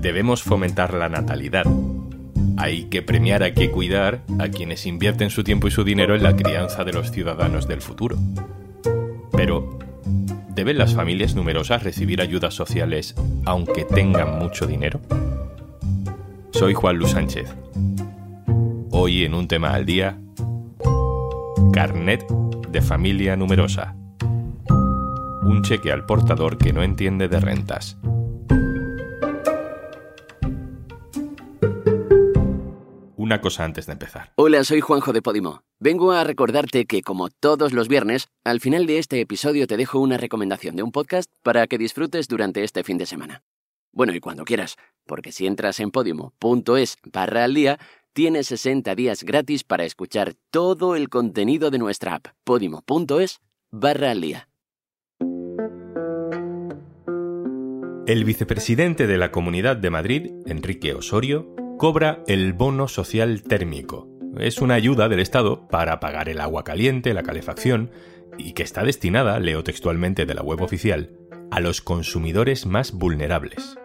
Debemos fomentar la natalidad. Hay que premiar, hay que cuidar a quienes invierten su tiempo y su dinero en la crianza de los ciudadanos del futuro. Pero, ¿deben las familias numerosas recibir ayudas sociales aunque tengan mucho dinero? Soy Juan Luis Sánchez. Hoy en un tema al día, carnet de familia numerosa. Un cheque al portador que no entiende de rentas. Una cosa antes de empezar. Hola, soy Juanjo de Podimo. Vengo a recordarte que, como todos los viernes, al final de este episodio te dejo una recomendación de un podcast para que disfrutes durante este fin de semana. Bueno, y cuando quieras, porque si entras en podimo.es barra al día, tienes 60 días gratis para escuchar todo el contenido de nuestra app, podimo.es barra al día. El vicepresidente de la Comunidad de Madrid, Enrique Osorio, cobra el bono social térmico. Es una ayuda del Estado para pagar el agua caliente, la calefacción, y que está destinada, leo textualmente de la web oficial, a los consumidores más vulnerables.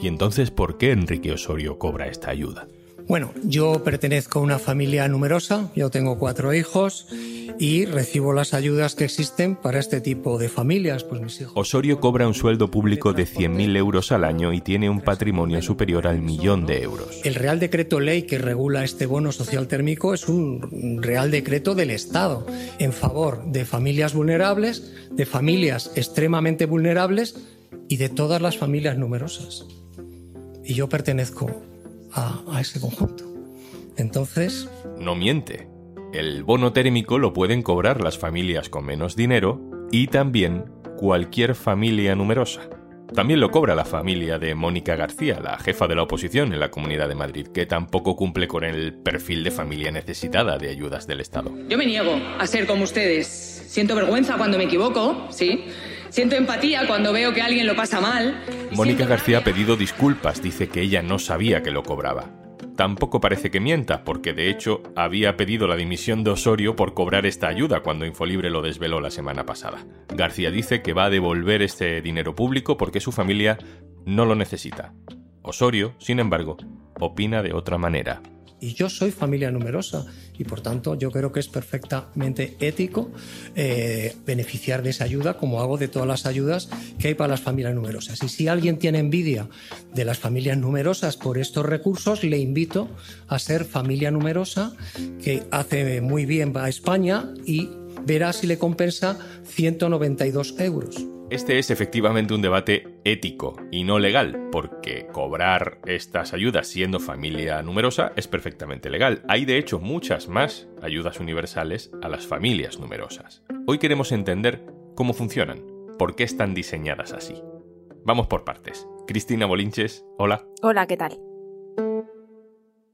¿Y entonces por qué Enrique Osorio cobra esta ayuda? Bueno, yo pertenezco a una familia numerosa, yo tengo cuatro hijos y recibo las ayudas que existen para este tipo de familias. Pues mis hijos. Osorio cobra un sueldo público de 100.000 euros al año y tiene un patrimonio superior al millón de euros. El Real Decreto Ley que regula este bono social térmico es un Real Decreto del Estado en favor de familias vulnerables, de familias extremadamente vulnerables y de todas las familias numerosas. Y yo pertenezco a, ese conjunto. Entonces... No miente. El bono térmico lo pueden cobrar las familias con menos dinero y también cualquier familia numerosa. También lo cobra la familia de Mónica García, la jefa de la oposición en la Comunidad de Madrid, que tampoco cumple con el perfil de familia necesitada de ayudas del Estado. Yo me niego a ser como ustedes. Siento vergüenza cuando me equivoco, sí. Siento empatía cuando veo que alguien lo pasa mal. Mónica García ha pedido disculpas, dice que ella no sabía que lo cobraba. Tampoco parece que mienta, porque de hecho había pedido la dimisión de Osorio por cobrar esta ayuda cuando Infolibre lo desveló la semana pasada. García dice que va a devolver este dinero público porque su familia no lo necesita. Osorio, sin embargo, opina de otra manera y yo soy familia numerosa y por tanto yo creo que es perfectamente ético eh, beneficiar de esa ayuda como hago de todas las ayudas que hay para las familias numerosas. Y si alguien tiene envidia de las familias numerosas por estos recursos, le invito a ser familia numerosa que hace muy bien a España y verá si le compensa 192 euros. Este es efectivamente un debate ético y no legal, porque cobrar estas ayudas siendo familia numerosa es perfectamente legal. Hay de hecho muchas más ayudas universales a las familias numerosas. Hoy queremos entender cómo funcionan, por qué están diseñadas así. Vamos por partes. Cristina Bolinches, hola. Hola, ¿qué tal?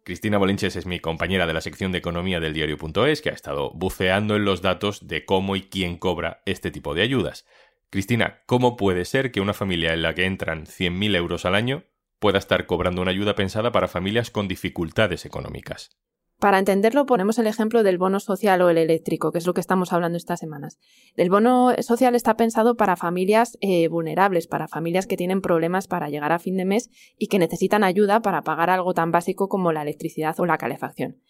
Cristina Bolinches es mi compañera de la sección de economía del diario.es que ha estado buceando en los datos de cómo y quién cobra este tipo de ayudas. Cristina, ¿cómo puede ser que una familia en la que entran 100.000 euros al año pueda estar cobrando una ayuda pensada para familias con dificultades económicas? Para entenderlo, ponemos el ejemplo del bono social o el eléctrico, que es lo que estamos hablando estas semanas. El bono social está pensado para familias eh, vulnerables, para familias que tienen problemas para llegar a fin de mes y que necesitan ayuda para pagar algo tan básico como la electricidad o la calefacción.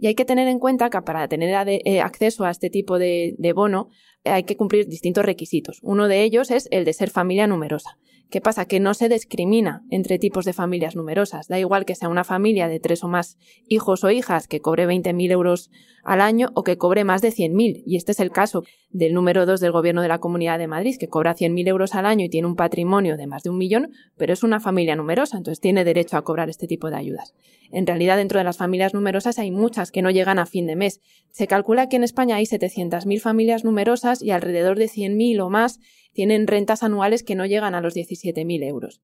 Y hay que tener en cuenta que para tener eh, acceso a este tipo de, bono hay que cumplir distintos requisitos. Uno de ellos es el de ser familia numerosa. ¿Qué pasa? Que no se discrimina entre tipos de familias numerosas. Da igual que sea una familia de tres o más hijos o hijas que cobre 20.000 euros al año o que cobre más de 100.000. Y este es el caso del número 2 del Gobierno de la Comunidad de Madrid, que cobra 100.000 euros al año y tiene un patrimonio de más de un millón, pero es una familia numerosa, entonces tiene derecho a cobrar este tipo de ayudas. En realidad, dentro de las familias numerosas hay muchas que no llegan a fin de mes. Se calcula que en España hay 700.000 familias numerosas y alrededor de 100.000 o más tienen rentas anuales que no llegan a los 17.000 euros.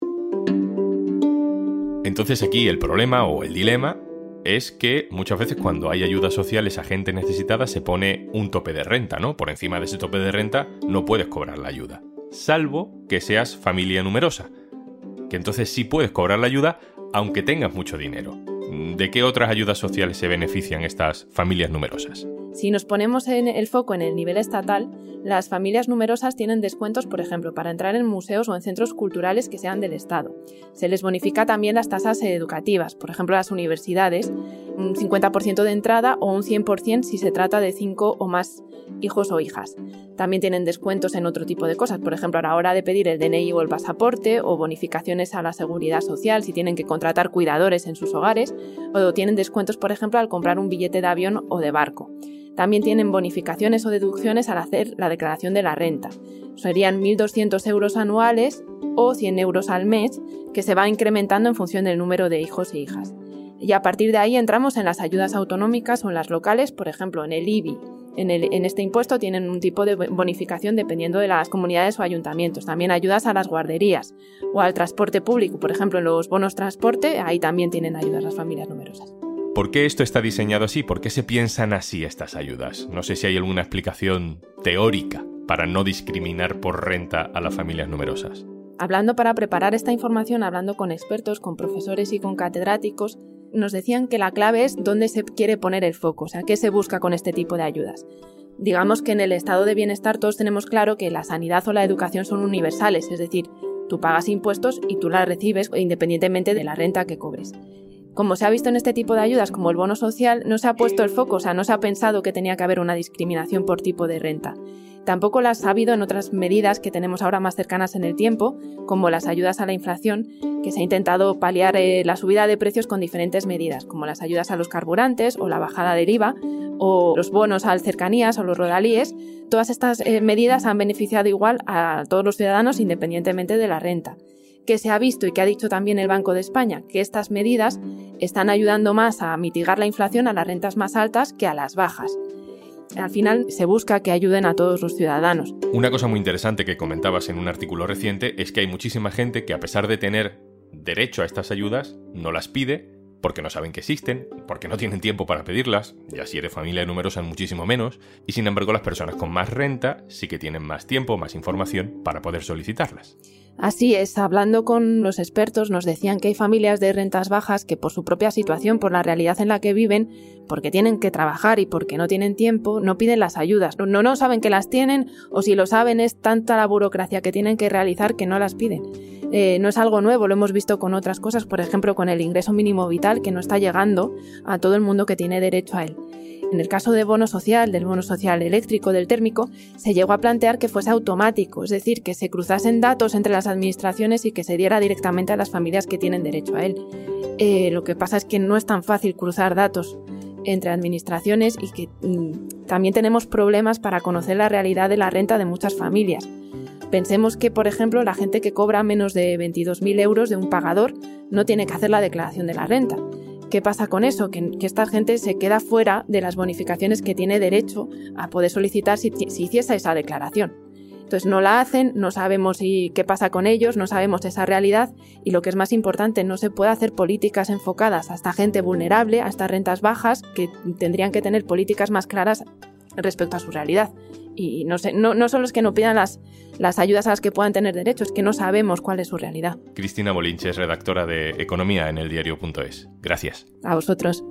Entonces aquí el problema o el dilema es que muchas veces cuando hay ayudas sociales a gente necesitada se pone un tope de renta, ¿no? Por encima de ese tope de renta no puedes cobrar la ayuda, salvo que seas familia numerosa, que entonces sí puedes cobrar la ayuda aunque tengas mucho dinero. ¿De qué otras ayudas sociales se benefician estas familias numerosas? Si nos ponemos en el foco en el nivel estatal, las familias numerosas tienen descuentos, por ejemplo, para entrar en museos o en centros culturales que sean del Estado. Se les bonifica también las tasas educativas, por ejemplo, las universidades, un 50% de entrada o un 100% si se trata de cinco o más hijos o hijas. También tienen descuentos en otro tipo de cosas, por ejemplo, a la hora de pedir el DNI o el pasaporte, o bonificaciones a la seguridad social si tienen que contratar cuidadores en sus hogares, o tienen descuentos, por ejemplo, al comprar un billete de avión o de barco. También tienen bonificaciones o deducciones al hacer la declaración de la renta. Serían 1.200 euros anuales o 100 euros al mes, que se va incrementando en función del número de hijos e hijas. Y a partir de ahí entramos en las ayudas autonómicas o en las locales, por ejemplo, en el IBI. En, en, este impuesto tienen un tipo de bonificación dependiendo de las comunidades o ayuntamientos. También ayudas a las guarderías o al transporte público. Por ejemplo, en los bonos transporte, ahí también tienen ayudas las familias numerosas. ¿Por qué esto está diseñado así? ¿Por qué se piensan así estas ayudas? No sé si hay alguna explicación teórica para no discriminar por renta a las familias numerosas. Hablando para preparar esta información, hablando con expertos, con profesores y con catedráticos, nos decían que la clave es dónde se quiere poner el foco, o sea, qué se busca con este tipo de ayudas. Digamos que en el estado de bienestar todos tenemos claro que la sanidad o la educación son universales, es decir, tú pagas impuestos y tú las recibes independientemente de la renta que cobres como se ha visto en este tipo de ayudas, como el bono social, no se ha puesto el foco, o sea, no se ha pensado que tenía que haber una discriminación por tipo de renta. Tampoco las ha habido en otras medidas que tenemos ahora más cercanas en el tiempo, como las ayudas a la inflación, que se ha intentado paliar eh, la subida de precios con diferentes medidas, como las ayudas a los carburantes o la bajada del IVA, o los bonos al cercanías o los rodalíes. Todas estas eh, medidas han beneficiado igual a todos los ciudadanos independientemente de la renta que se ha visto y que ha dicho también el Banco de España, que estas medidas están ayudando más a mitigar la inflación a las rentas más altas que a las bajas. Al final se busca que ayuden a todos los ciudadanos. Una cosa muy interesante que comentabas en un artículo reciente es que hay muchísima gente que a pesar de tener derecho a estas ayudas, no las pide porque no saben que existen, porque no tienen tiempo para pedirlas, ya si eres familia numerosa muchísimo menos, y sin embargo las personas con más renta sí que tienen más tiempo, más información para poder solicitarlas. Así es, hablando con los expertos nos decían que hay familias de rentas bajas que por su propia situación, por la realidad en la que viven, porque tienen que trabajar y porque no tienen tiempo, no piden las ayudas. No, no saben que las tienen o si lo saben es tanta la burocracia que tienen que realizar que no las piden. Eh, no es algo nuevo, lo hemos visto con otras cosas, por ejemplo con el ingreso mínimo vital que no está llegando a todo el mundo que tiene derecho a él. En el caso de bono social, del bono social eléctrico, del térmico, se llegó a plantear que fuese automático, es decir, que se cruzasen datos entre las administraciones y que se diera directamente a las familias que tienen derecho a él. Eh, lo que pasa es que no es tan fácil cruzar datos entre administraciones y que mm, también tenemos problemas para conocer la realidad de la renta de muchas familias. Pensemos que, por ejemplo, la gente que cobra menos de 22.000 euros de un pagador no tiene que hacer la declaración de la renta. ¿Qué pasa con eso? Que, esta gente se queda fuera de las bonificaciones que tiene derecho a poder solicitar si, hiciese esa declaración. Entonces no la hacen, no sabemos qué pasa con ellos, no sabemos esa realidad y lo que es más importante, no se puede hacer políticas enfocadas a esta gente vulnerable, a estas rentas bajas, que tendrían que tener políticas más claras respecto a su realidad y no, sé, no, no solo es que no pidan las, las ayudas a las que puedan tener derecho, es que no sabemos cuál es su realidad. Cristina Molinches, redactora de Economía en el diario.es. Gracias. A vosotros.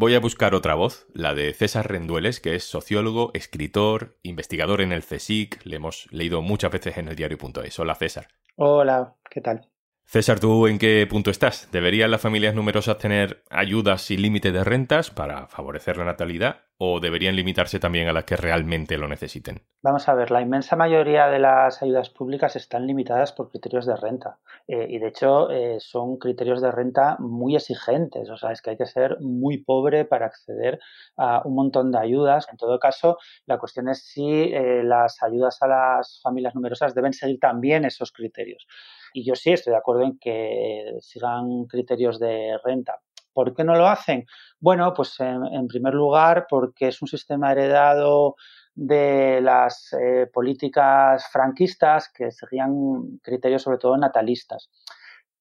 Voy a buscar otra voz, la de César Rendueles, que es sociólogo, escritor, investigador en el CSIC. Le hemos leído muchas veces en el diario.es. Hola César. Hola, ¿qué tal? César, ¿tú en qué punto estás? ¿Deberían las familias numerosas tener ayudas sin límite de rentas para favorecer la natalidad o deberían limitarse también a las que realmente lo necesiten? Vamos a ver, la inmensa mayoría de las ayudas públicas están limitadas por criterios de renta eh, y de hecho eh, son criterios de renta muy exigentes, o sea, es que hay que ser muy pobre para acceder a un montón de ayudas. En todo caso, la cuestión es si eh, las ayudas a las familias numerosas deben seguir también esos criterios. Y yo sí estoy de acuerdo en que sigan criterios de renta. ¿Por qué no lo hacen? Bueno, pues en, primer lugar porque es un sistema heredado de las eh, políticas franquistas que seguían criterios sobre todo natalistas.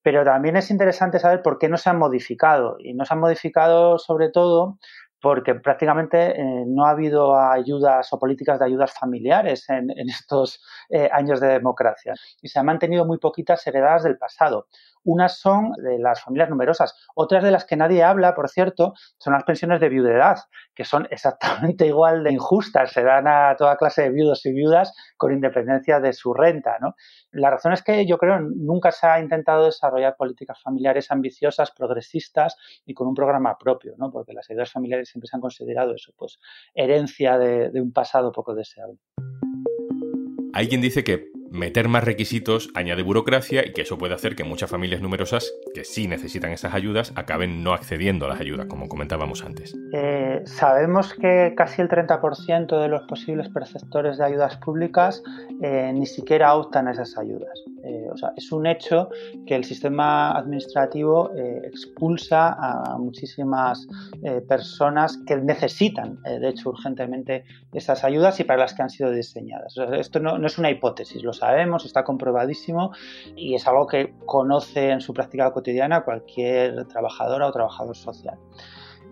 Pero también es interesante saber por qué no se han modificado. Y no se han modificado sobre todo porque prácticamente eh, no ha habido ayudas o políticas de ayudas familiares en, estos eh, años de democracia y se han mantenido muy poquitas heredadas del pasado. Unas son de las familias numerosas. Otras de las que nadie habla, por cierto, son las pensiones de viudedad, que son exactamente igual de injustas. Se dan a toda clase de viudos y viudas con independencia de su renta. ¿no? La razón es que yo creo nunca se ha intentado desarrollar políticas familiares ambiciosas, progresistas y con un programa propio, ¿no? porque las ayudas familiares siempre se han considerado eso, pues herencia de, un pasado poco deseable. Hay dice que meter más requisitos añade burocracia y que eso puede hacer que muchas familias numerosas que sí necesitan esas ayudas acaben no accediendo a las ayudas, como comentábamos antes. Eh, sabemos que casi el 30% de los posibles perceptores de ayudas públicas eh, ni siquiera optan a esas ayudas. Eh, es un hecho que el sistema administrativo expulsa a muchísimas personas que necesitan, de hecho, urgentemente esas ayudas y para las que han sido diseñadas. esto no, no es una hipótesis, lo sabemos, está comprobadísimo y es algo que conoce en su práctica cotidiana cualquier trabajadora o trabajador social.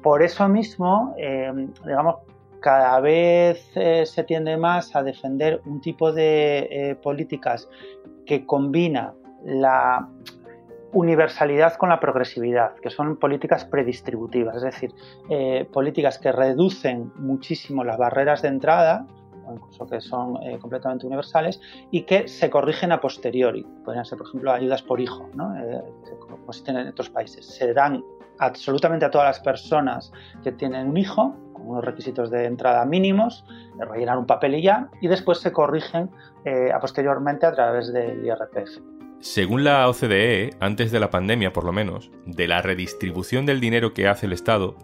Por eso mismo, eh, digamos, cada vez eh, se tiende más a defender un tipo de eh, políticas que combina la universalidad con la progresividad, que son políticas predistributivas, es decir, políticas que reducen muchísimo las barreras de entrada incluso que son eh, completamente universales y que se corrigen a posteriori. Podrían ser, por ejemplo, ayudas por hijo, ¿no? Eh, como existen en otros países. Se dan absolutamente a todas las personas que tienen un hijo, unos requisitos de entrada mínimos, rellenar un papel y ya, y después se corrigen eh, posteriormente a través del IRPF. Según la OCDE, antes de la pandemia por lo menos, de la redistribución del dinero que hace el Estado,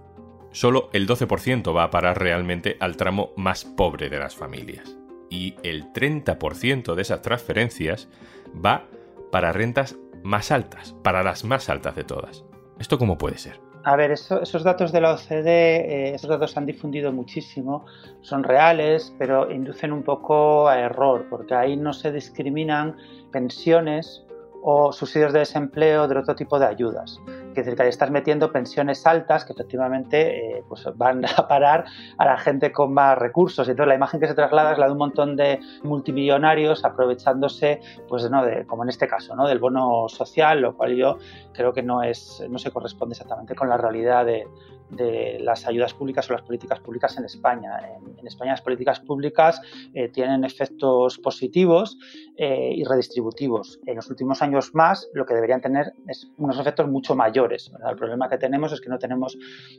solo el 12% va a parar realmente al tramo más pobre de las familias. Y el 30% de esas transferencias va para rentas más altas, para las más altas de todas. ¿Esto cómo puede ser? A ver, esos datos de la OCDE, eh, esos datos se han difundido muchísimo, son reales, pero inducen un poco a error, porque ahí no se discriminan pensiones o subsidios de desempleo de otro tipo de ayudas. Es decir, que estás metiendo pensiones altas que efectivamente eh, pues van a parar a la gente con más recursos. Entonces la imagen que se traslada es la de un montón de multimillonarios aprovechándose, pues, ¿no? de, como en este caso, ¿no? del bono social, lo cual yo creo que no, es, no se corresponde exactamente con la realidad de, de las ayudas públicas o las políticas públicas en España. En, España las políticas públicas eh, tienen efectos positivos eh, y redistributivos. En los últimos años más lo que deberían tener es unos efectos mucho mayores. El problema que tenemos es que no tenemos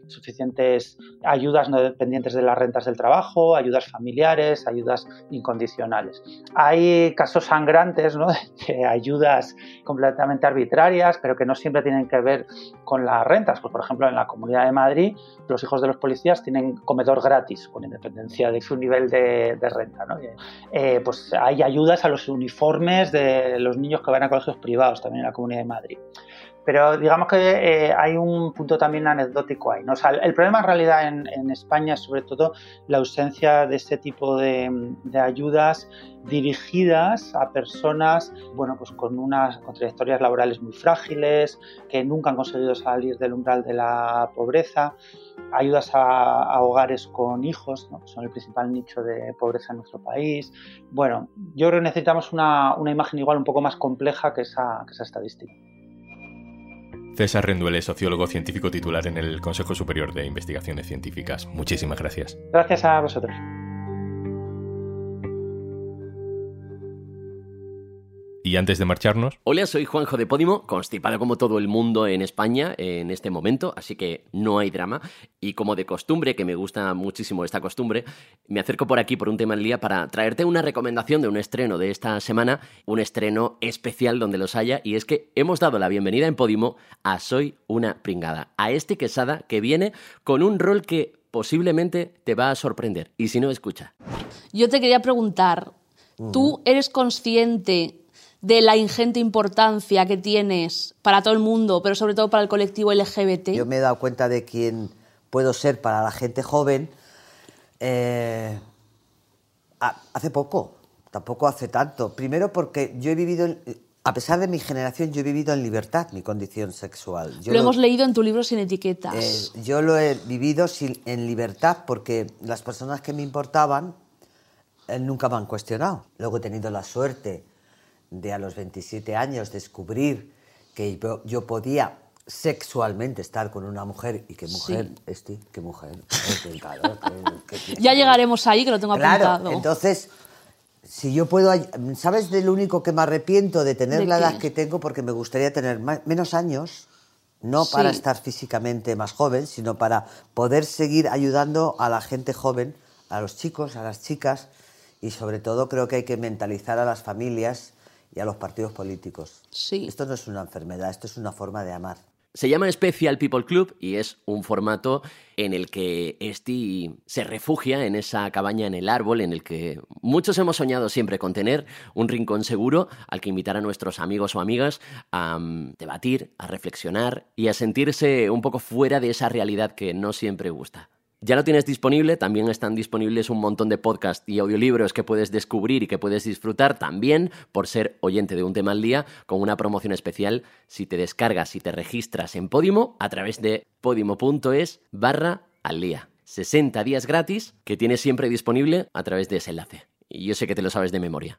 suficientes ayudas no dependientes de las rentas del trabajo, ayudas familiares, ayudas incondicionales. Hay casos sangrantes ¿no? de ayudas completamente arbitrarias, pero que no siempre tienen que ver con las rentas. Pues, por ejemplo, en la Comunidad de Madrid los hijos de los policías tienen comedor gratis, con independencia de su nivel de, renta. Eh, pues hay ayudas a los uniformes de los niños que van a colegios privados también en la Comunidad de Madrid. Pero digamos que eh, hay un punto también anecdótico ahí. el problema en realidad en, España es sobre todo la ausencia de este tipo de, ayudas dirigidas a personas bueno, pues con unas trayectorias laborales muy frágiles, que nunca han conseguido salir del umbral de la pobreza, ayudas a, hogares con hijos, que son el principal nicho de pobreza en nuestro país. Bueno, yo creo que necesitamos una, imagen igual un poco más compleja que esa estadística. César Renduele, sociólogo científico titular en el Consejo Superior de Investigaciones Científicas. Muchísimas gracias. Gracias a vosotros. Y antes de marcharnos. Hola, soy Juanjo de Podimo, constipado como todo el mundo en España en este momento, así que no hay drama. Y como de costumbre, que me gusta muchísimo esta costumbre, me acerco por aquí por un tema del día para traerte una recomendación de un estreno de esta semana, un estreno especial donde los haya, y es que hemos dado la bienvenida en Podimo a Soy una pringada, a este quesada que viene con un rol que posiblemente te va a sorprender. Y si no, escucha. Yo te quería preguntar, ¿tú eres consciente de la ingente importancia que tienes para todo el mundo, pero sobre todo para el colectivo LGBT? Yo me he dado cuenta de quién puedo ser para la gente joven eh, hace poco, tampoco hace tanto. Primero porque yo he vivido, a pesar de mi generación, yo he vivido en libertad mi condición sexual. lo, hemos leído en tu libro Sin Etiquetas. Eh, yo lo he vivido en libertad porque las personas que me importaban eh, nunca me han cuestionado. Luego he tenido la suerte de a los 27 años descubrir que yo, yo podía sexualmente estar con una mujer y qué mujer, este, qué mujer. Qué calor, qué- qué- Ya llegaremos ahí, que lo tengo Claro, apuntado. entonces, si yo puedo... ¿Sabes del único que me arrepiento de tener ¿De la qué? edad que tengo? Porque me gustaría tener ma- menos años, no para Sí. estar físicamente más joven, sino para poder seguir ayudando a la gente joven, a los chicos, a las chicas, y sobre todo creo que hay que mentalizar a las familias y a los partidos políticos. Sí. Esto no es una enfermedad, esto es una forma de amar. Se llama Special People Club y es un formato en el que Esti se refugia en esa cabaña en el árbol en el que muchos hemos soñado siempre con tener un rincón seguro al que invitar a nuestros amigos o amigas a mm, debatir, a reflexionar y a sentirse un poco fuera de esa realidad que no siempre gusta. Ya lo tienes disponible, también están disponibles un montón de podcasts y audiolibros que puedes descubrir y que puedes disfrutar también por ser oyente de un tema al día con una promoción especial si te descargas y te registras en Podimo a través de podimo.es barra al día. 60 días gratis que tienes siempre disponible a través de ese enlace. Y yo sé que te lo sabes de memoria.